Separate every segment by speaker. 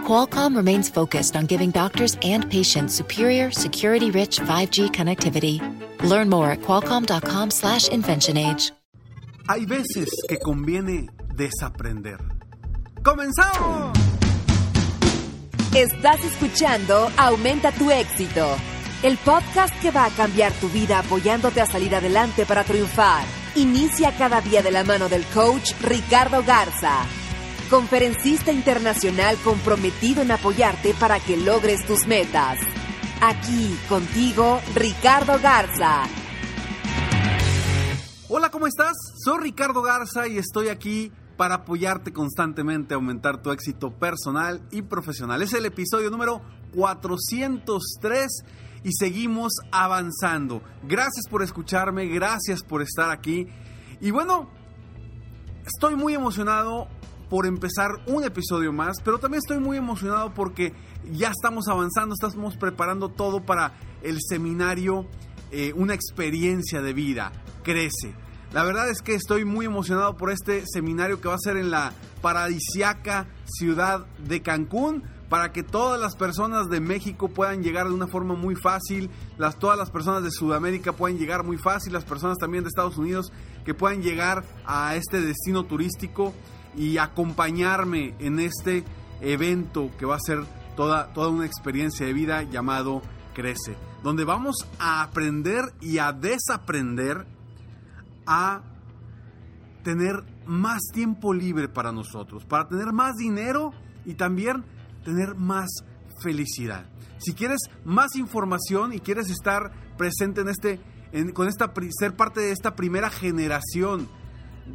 Speaker 1: Qualcomm remains focused on giving doctors and patients superior, security-rich 5G connectivity. Learn more at qualcomm.com/slash inventionage.
Speaker 2: Hay veces que conviene desaprender. ¡Comenzamos!
Speaker 3: Estás escuchando Aumenta tu éxito, el podcast que va a cambiar tu vida apoyándote a salir adelante para triunfar. Inicia cada día de la mano del coach Ricardo Garza, conferencista internacional comprometido en apoyarte para que logres tus metas. Aquí contigo, Ricardo Garza.
Speaker 2: Hola, ¿cómo estás? Soy Ricardo Garza y estoy aquí para apoyarte constantemente a aumentar tu éxito personal y profesional. Es el episodio número 403 y seguimos avanzando. Gracias por escucharme, gracias por estar aquí. Y bueno, estoy muy emocionado por empezar un episodio más, pero también estoy muy emocionado porque ya estamos avanzando, estamos preparando todo para el seminario eh, Una experiencia de vida, crece. La verdad es que estoy muy emocionado por este seminario que va a ser en la paradisiaca ciudad de Cancún para que todas las personas de México puedan llegar de una forma muy fácil, las, todas las personas de Sudamérica puedan llegar muy fácil, las personas también de Estados Unidos que puedan llegar a este destino turístico y acompañarme en este evento que va a ser toda, toda una experiencia de vida llamado Crece, donde vamos a aprender y a desaprender a tener más tiempo libre para nosotros, para tener más dinero y también tener más felicidad. Si quieres más información y quieres estar presente en este, con esta, ser parte de esta primera generación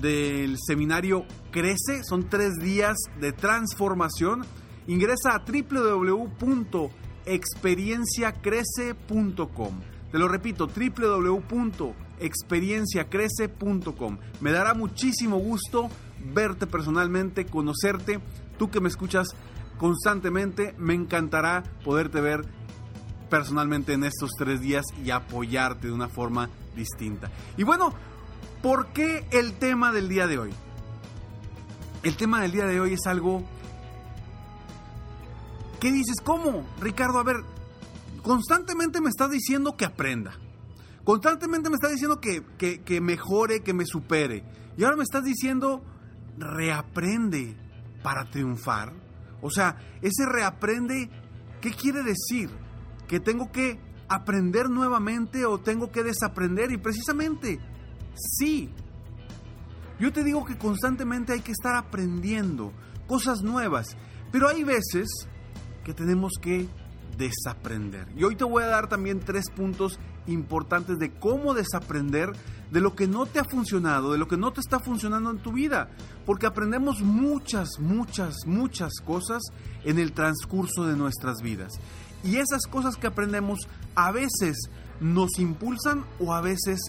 Speaker 2: del seminario Crece, son tres días de transformación, ingresa a www.experienciacrece.com. Te lo repito, www.experienciacrece.com. Me dará muchísimo gusto verte personalmente, conocerte, tú que me escuchas constantemente. Me encantará poderte ver personalmente en estos tres días y apoyarte de una forma distinta. Y bueno, ¿por qué el tema del día de hoy? El tema del día de hoy es algo... ¿Qué dices? ¿Cómo? Ricardo, a ver, constantemente me estás diciendo que aprenda. Constantemente me estás diciendo que, que, que mejore, que me supere. Y ahora me estás diciendo, reaprende para triunfar. O sea, ese reaprende, ¿qué quiere decir? ¿Que tengo que aprender nuevamente o tengo que desaprender? Y precisamente, sí. Yo te digo que constantemente hay que estar aprendiendo cosas nuevas, pero hay veces que tenemos que desaprender. Y hoy te voy a dar también tres puntos importantes de cómo desaprender de lo que no te ha funcionado, de lo que no te está funcionando en tu vida. Porque aprendemos muchas, muchas, muchas cosas en el transcurso de nuestras vidas. Y esas cosas que aprendemos a veces nos impulsan o a veces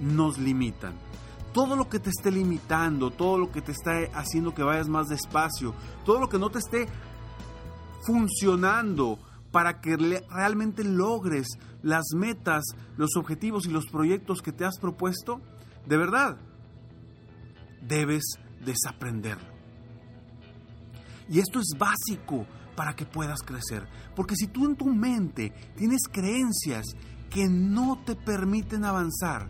Speaker 2: nos limitan. Todo lo que te esté limitando, todo lo que te está haciendo que vayas más despacio, todo lo que no te esté funcionando, para que realmente logres las metas, los objetivos y los proyectos que te has propuesto, de verdad, debes desaprenderlo. Y esto es básico para que puedas crecer. Porque si tú en tu mente tienes creencias que no te permiten avanzar,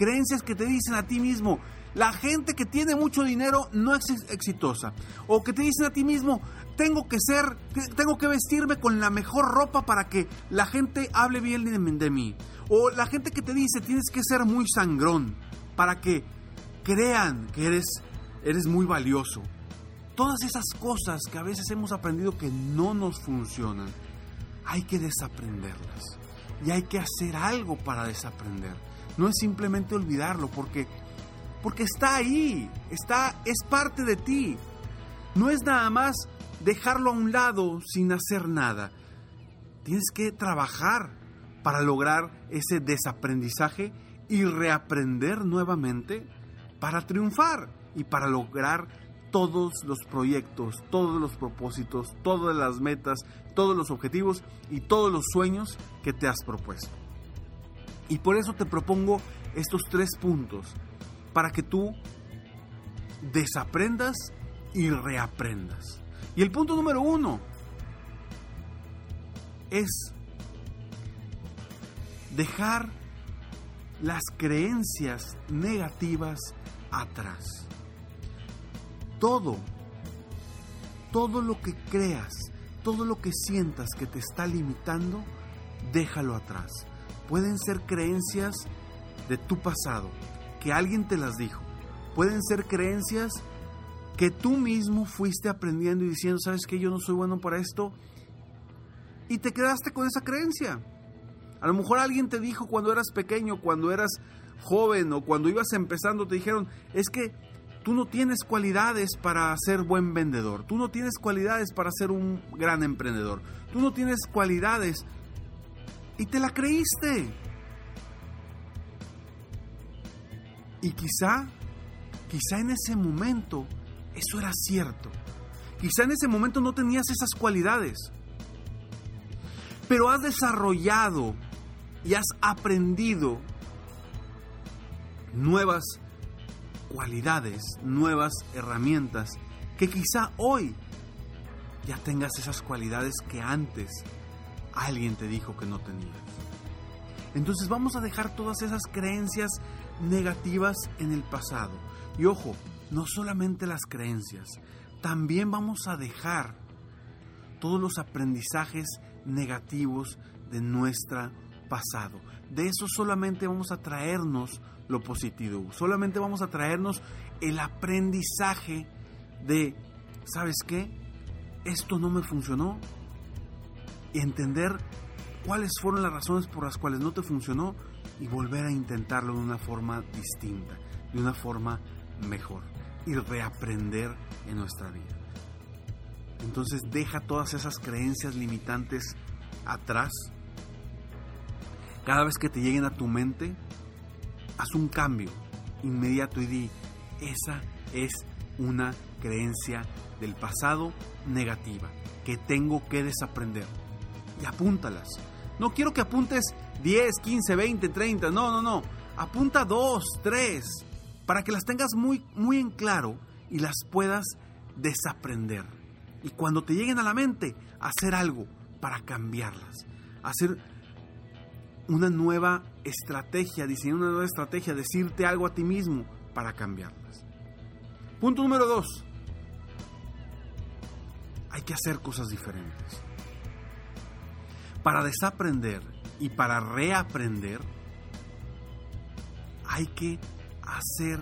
Speaker 2: creencias que te dicen a ti mismo, la gente que tiene mucho dinero no es exitosa. O que te dicen a ti mismo, tengo que ser, tengo que vestirme con la mejor ropa para que la gente hable bien de, mí. O la gente que te dice, tienes que ser muy sangrón para que crean que eres, eres muy valioso. Todas esas cosas que a veces hemos aprendido que no nos funcionan, hay que desaprenderlas. Y hay que hacer algo para desaprender. No es simplemente olvidarlo, porque porque está ahí, está, es parte de ti. No es nada más dejarlo a un lado sin hacer nada. Tienes que trabajar para lograr ese desaprendizaje y reaprender nuevamente para triunfar y para lograr todos los proyectos, todos los propósitos, todas las metas, todos los objetivos y todos los sueños que te has propuesto. Y por eso te propongo estos tres puntos para que tú desaprendas y reaprendas. Y el punto número uno es dejar las creencias negativas atrás. Todo, todo lo que creas, todo lo que sientas que te está limitando, déjalo atrás. Pueden ser creencias de tu pasado, que alguien te las dijo. Pueden ser creencias que tú mismo fuiste aprendiendo y diciendo, ¿sabes que Yo no soy bueno para esto. Y te quedaste con esa creencia. A lo mejor alguien te dijo cuando eras pequeño, cuando eras joven o cuando ibas empezando, te dijeron, es que tú no tienes cualidades para ser buen vendedor, tú no tienes cualidades para ser un gran emprendedor, tú no tienes cualidades y te la creíste. Y quizá, quizá en ese momento eso era cierto. Quizá en ese momento no tenías esas cualidades. Pero has desarrollado y has aprendido nuevas cualidades, nuevas herramientas, que quizá hoy ya tengas esas cualidades que antes alguien te dijo que no tenías. Entonces vamos a dejar todas esas creencias negativas en el pasado. Y ojo, no solamente las creencias, también vamos a dejar todos los aprendizajes negativos de nuestra pasado. De eso solamente vamos a traernos lo positivo, solamente vamos a traernos el aprendizaje de, ¿sabes qué? Esto no me funcionó. Entender cuáles fueron las razones por las cuales no te funcionó y volver a intentarlo de una forma distinta, de una forma mejor y reaprender en nuestra vida. Entonces deja todas esas creencias limitantes atrás cada vez que te lleguen a tu mente, haz un cambio inmediato y di, esa es una creencia del pasado negativa que tengo que desaprender. Y apúntalas. No quiero que apuntes 10, 15, 20, 30, no, no, no. Apunta 2, 3, para que las tengas muy, muy en claro y las puedas desaprender. Y cuando te lleguen a la mente, hacer algo para cambiarlas. Hacer una nueva estrategia, diseñar una nueva estrategia, decirte algo a ti mismo para cambiarlas. Punto número dos. Hay que hacer cosas diferentes. Para desaprender y para reaprender, hay que hacer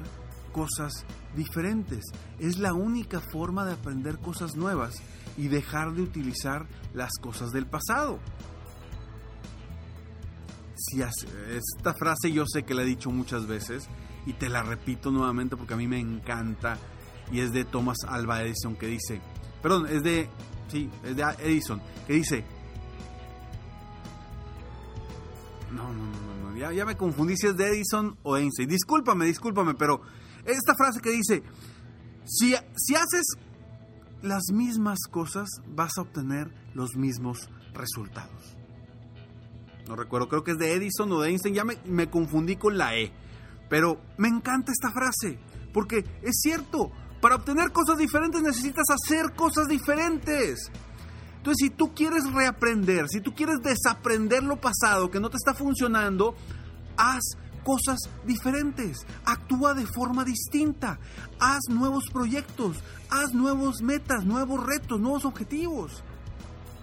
Speaker 2: cosas diferentes. Es la única forma de aprender cosas nuevas y dejar de utilizar las cosas del pasado si esta frase yo sé que la he dicho muchas veces y te la repito nuevamente porque a mí me encanta y es de Thomas Alva Edison que dice, perdón, es de, sí, es de Edison, que dice, no, no, no, no, ya, ya me confundí si es de Edison o Einstein, discúlpame, discúlpame, pero esta frase que dice, si, si haces las mismas cosas vas a obtener los mismos resultados no recuerdo, creo que es de Edison o de Einstein, ya me, confundí con la E. Pero me encanta esta frase, porque es cierto, para obtener cosas diferentes necesitas hacer cosas diferentes. Entonces, si tú quieres reaprender, si tú quieres desaprender lo pasado que no te está funcionando, haz cosas diferentes, actúa de forma distinta, haz nuevos proyectos, haz nuevos metas, nuevos retos, nuevos objetivos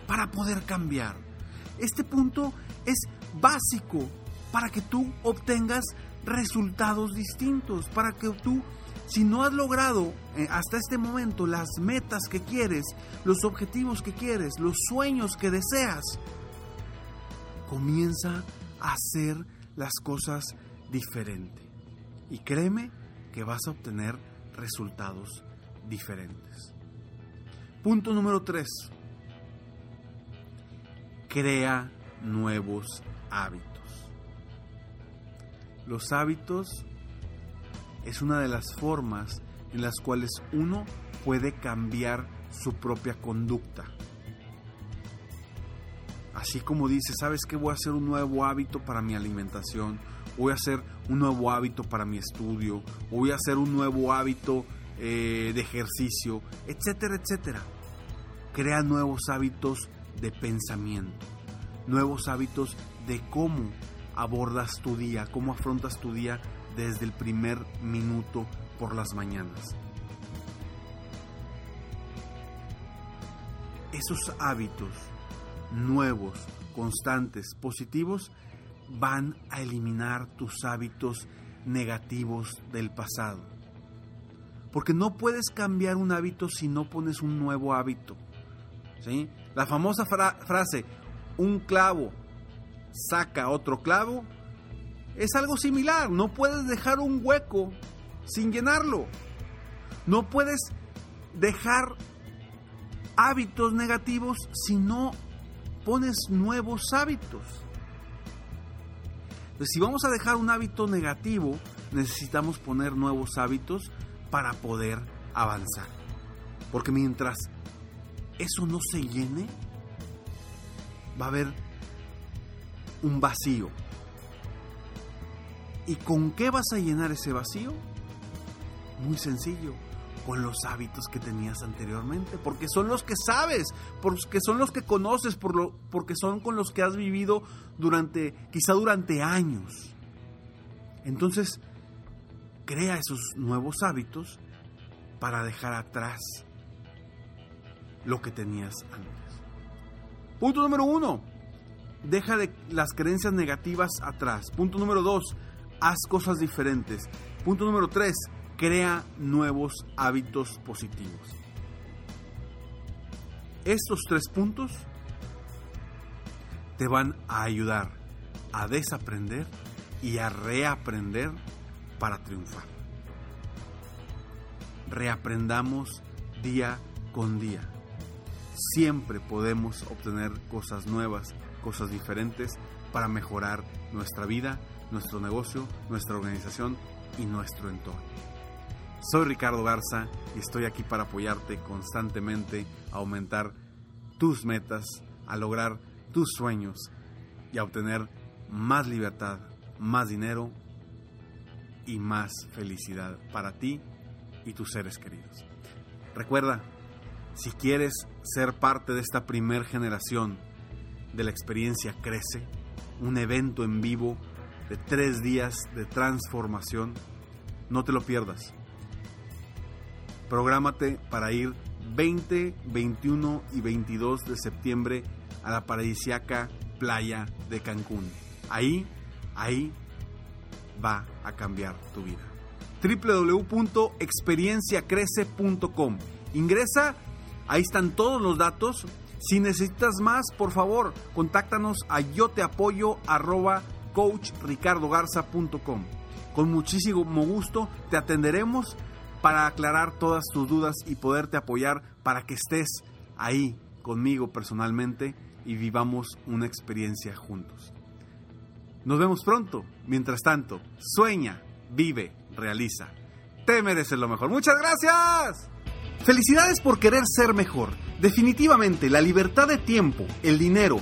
Speaker 2: para poder cambiar. Este punto es básico para que tú obtengas resultados distintos, para que tú, si no has logrado eh, hasta este momento las metas que quieres, los objetivos que quieres, los sueños que deseas, comienza a hacer las cosas diferente. Y créeme que vas a obtener resultados diferentes. Punto número 3. Crea nuevos hábitos. Los hábitos es una de las formas en las cuales uno puede cambiar su propia conducta. Así como dice, ¿sabes qué? Voy a hacer un nuevo hábito para mi alimentación, voy a hacer un nuevo hábito para mi estudio, voy a hacer un nuevo hábito eh, de ejercicio, etcétera, etcétera. Crea nuevos hábitos de pensamiento, nuevos hábitos de cómo abordas tu día, cómo afrontas tu día desde el primer minuto por las mañanas. Esos hábitos nuevos, constantes, positivos, van a eliminar tus hábitos negativos del pasado. Porque no puedes cambiar un hábito si no pones un nuevo hábito. ¿sí? La famosa frase, un clavo saca otro clavo, es algo similar. No puedes dejar un hueco sin llenarlo. No puedes dejar hábitos negativos si no pones nuevos hábitos. Entonces, si vamos a dejar un hábito negativo, necesitamos poner nuevos hábitos para poder avanzar. Porque mientras eso no se llene, va a haber un vacío. ¿Y con qué vas a llenar ese vacío? Muy sencillo, con los hábitos que tenías anteriormente, porque son los que sabes, porque son los que conoces, por lo, porque son con los que has vivido durante, quizá durante años. Entonces, crea esos nuevos hábitos para dejar atrás lo que tenías antes. Punto número uno, deja de las creencias negativas atrás. Punto número dos, haz cosas diferentes. Punto número tres, crea nuevos hábitos positivos. Estos tres puntos te van a ayudar a desaprender y a reaprender para triunfar. Reaprendamos día con día. Siempre podemos obtener cosas nuevas, cosas diferentes para mejorar nuestra vida, nuestro negocio, nuestra organización y nuestro entorno. Soy Ricardo Garza y estoy aquí para apoyarte constantemente a aumentar tus metas, a lograr tus sueños y a obtener más libertad, más dinero y más felicidad para ti y tus seres queridos. Recuerda, si quieres ser parte de esta primer generación de la experiencia Crece, un evento en vivo de tres días de transformación. No te lo pierdas. Prográmate para ir 20, 21 y 22 de septiembre a la paradisiaca playa de Cancún. Ahí, ahí va a cambiar tu vida. www.experienciacrece.com. Ingresa, ahí están todos los datos si necesitas más, por favor, contáctanos a yo te apoyo arroba coachricardogarza.com. Con muchísimo gusto te atenderemos para aclarar todas tus dudas y poderte apoyar para que estés ahí conmigo personalmente y vivamos una experiencia juntos. Nos vemos pronto. Mientras tanto, sueña, vive, realiza. Te mereces lo mejor. Muchas gracias. Felicidades por querer ser mejor. Definitivamente la libertad de tiempo, el dinero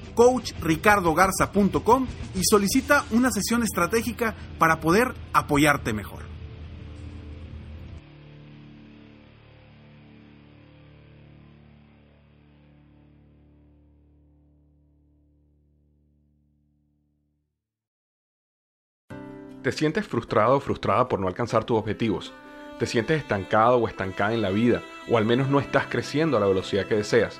Speaker 2: www.coachricardogarza.com y solicita una sesión estratégica para poder apoyarte mejor.
Speaker 4: ¿Te sientes frustrado o frustrada por no alcanzar tus objetivos? ¿Te sientes estancado o estancada en la vida? ¿O al menos no estás creciendo a la velocidad que deseas?